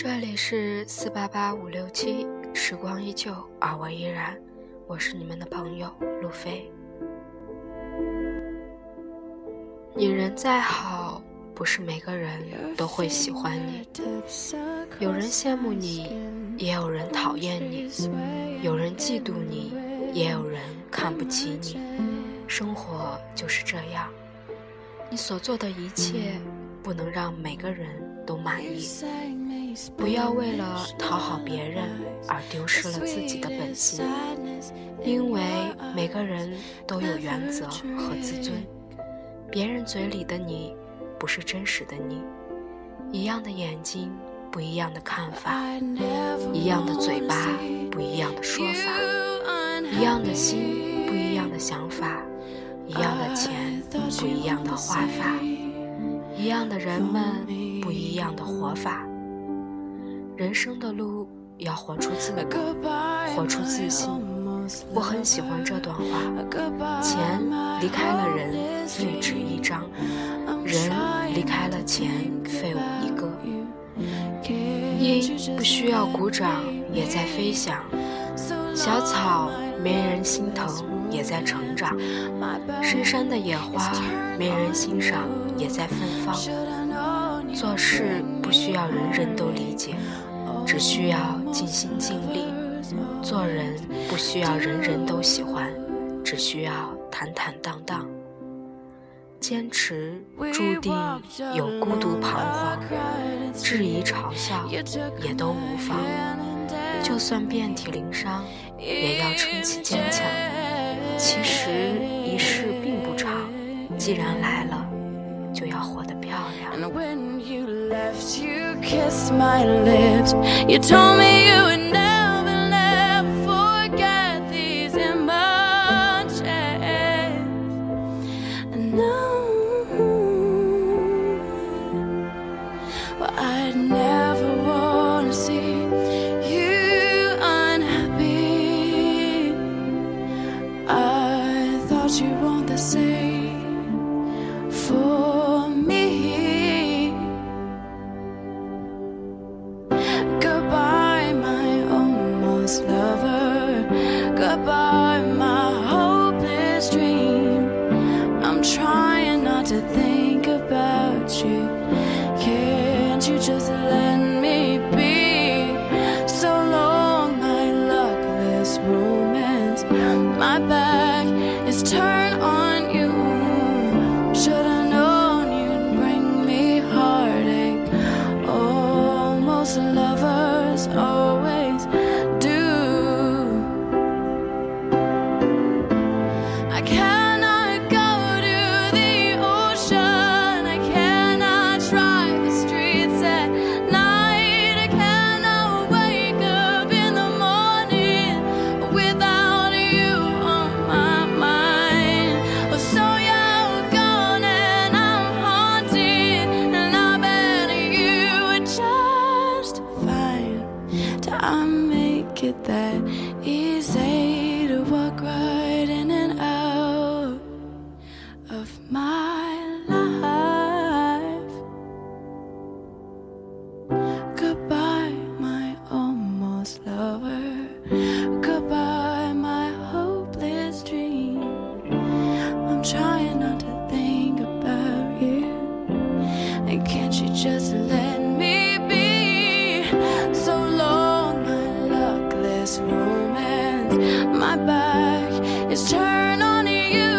这里是四八八五六七，时光依旧，而我依然。我是你们的朋友路飞。你人再好，不是每个人都会喜欢你。有人羡慕你，也有人讨厌你；有人嫉妒你，也有人看不起你。生活就是这样，你所做的一切，不能让每个人都满意。不要为了讨好别人而丢失了自己的本心，因为每个人都有原则和自尊。别人嘴里的你，不是真实的你。一样的眼睛，不一样的看法；一样的嘴巴，不一样的说法；一样的心，不一样的想法；一样的钱，不一样的花法；一样的人们，不一样的活法。人生的路要活出自我，活出自信。我很喜欢这段话：钱离开了人，废纸一张；人离开了钱，废物一个。鹰不需要鼓掌也在飞翔，小草没人心疼也在成长，深山的野花没人欣赏也在芬芳。做事不需要人人都理解。只需要尽心尽力做人，不需要人人都喜欢，只需要坦坦荡荡。坚持注定有孤独彷徨，质疑嘲笑也都无妨。就算遍体鳞伤，也要撑起坚强。其实一世并不长，既然来了，就要活得漂亮。left, you kissed my lips. You told me you would never, never forget these emotions. And now, well, I'd never want to see you unhappy. I thought you want the same lover. Goodbye, my hopeless dream. I'm trying not to think. I make it that. this romance. My back is turned on you.